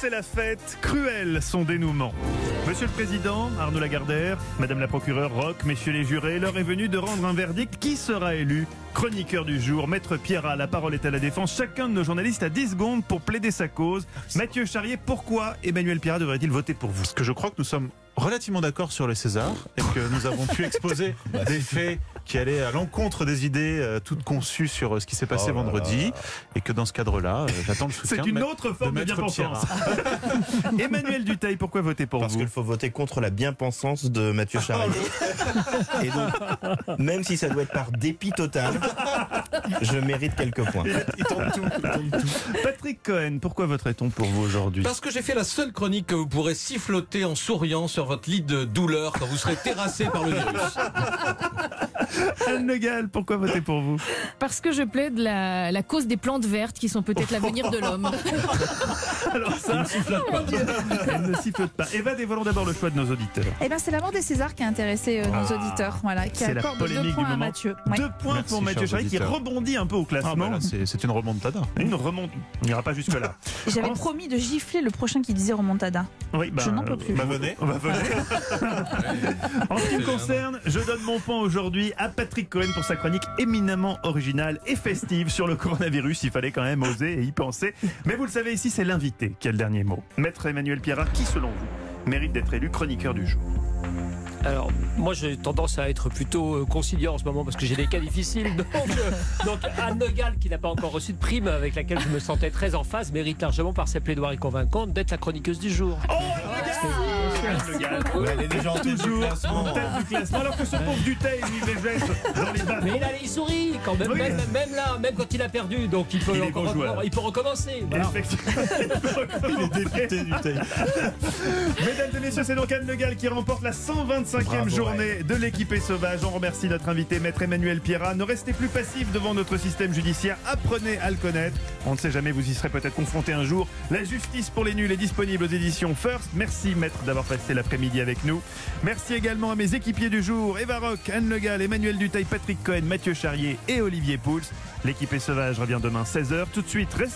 c'est la fête, cruel son dénouement. Monsieur le Président, Arnaud Lagardère, Madame la procureure Roch, messieurs les jurés, l'heure est venue de rendre un verdict. Qui sera élu Chroniqueur du jour, Maître Pierrat, la parole est à la défense. Chacun de nos journalistes a 10 secondes pour plaider sa cause. Mathieu Charrier, pourquoi Emmanuel Pierrat devrait-il voter pour vous? Parce que je crois que nous sommes relativement d'accord sur les Césars et que nous avons pu exposer des faits qui allaient à l'encontre des idées euh, toutes conçues sur euh, ce qui s'est passé Oh là vendredi et que dans ce cadre-là, euh, j'attends le soutien. C'est de une autre forme de, Maître bien-pensance. Emmanuel Duteil, pourquoi voter pour Parce vous qu'il faut voter contre la bien-pensance de Mathieu Charrier. Et donc, même si ça doit être par dépit total, je mérite quelques points. Il tente tout, il tente tout. Patrick Cohen, pourquoi voterait-on pour vous aujourd'hui Parce que j'ai fait la seule chronique que vous pourrez siffloter en souriant sur votre lit de douleur quand vous serez terrassé par le virus. Anne Le Gall, pourquoi voter pour vous? Parce que je plaide la, la cause des plantes vertes qui sont peut-être l'avenir de l'homme. Alors ça, elle ne sifflote pas. Eva, dévoilons d'abord le choix de nos auditeurs. Eh ben, c'est la mort des Césars qui a intéressé euh, nos auditeurs, voilà, qui C'est la accorde deux polémique points du à moment. Mathieu. Ouais. Deux points Merci, pour Mathieu Charrier qui rebondit un peu au Ah, bah classement. là, c'est c'est une remontada. Une remonte. On n'ira pas jusque-là. J'avais En- promis de gifler le prochain qui disait remontada. Oui, bah, Je n'en peux plus. Bah, venez. On va venir. en ce qui me concerne, je donne mon point aujourd'hui à Patrick Cohen pour sa chronique éminemment originale et festive sur le coronavirus. Il fallait quand même oser et y penser. Mais vous le savez, ici, c'est l'invité qui a le dernier mot. Maître Emmanuel Pierrat, qui, selon vous, mérite d'être élu chroniqueur du jour? Alors, moi j'ai tendance à être plutôt euh, conciliant en ce moment parce que j'ai des cas difficiles. Donc, euh, donc Anne Nogal, qui n'a pas encore reçu de prime, avec laquelle je me sentais très en phase, mérite largement par ses plaidoiries convaincantes d'être la chroniqueuse du jour. Gall. Ouais, elle est déjà en tête du Toujours classement. en tête du classement, alors que ce pauvre Duteil, lui, végète dans les bas. Mais il a les souris quand même, Oui. même, même là, même quand il a perdu, donc il peut, Il encore il peut recommencer. voilà. Effectivement. Il est député du Mesdames et messieurs, c'est donc Anne Le Gall qui remporte la 125e Bravo, journée de l'équipée sauvage. On remercie notre invité, maître Emmanuel Pierrat. Ne restez plus passif devant notre système judiciaire. Apprenez à le connaître. On ne sait jamais, vous y serez peut-être confronté un jour. La justice pour les nuls est disponible aux éditions First. Merci, maître, d'avoir passé l'après-midi avec nous. Merci également à mes équipiers du jour, Eva Rock, Anne Le Gall, Emmanuel Duteil, Patrick Cohen, Mathieu Charrier et Olivier Pouls. L'équipée sauvage revient demain 16h. Tout de suite, restez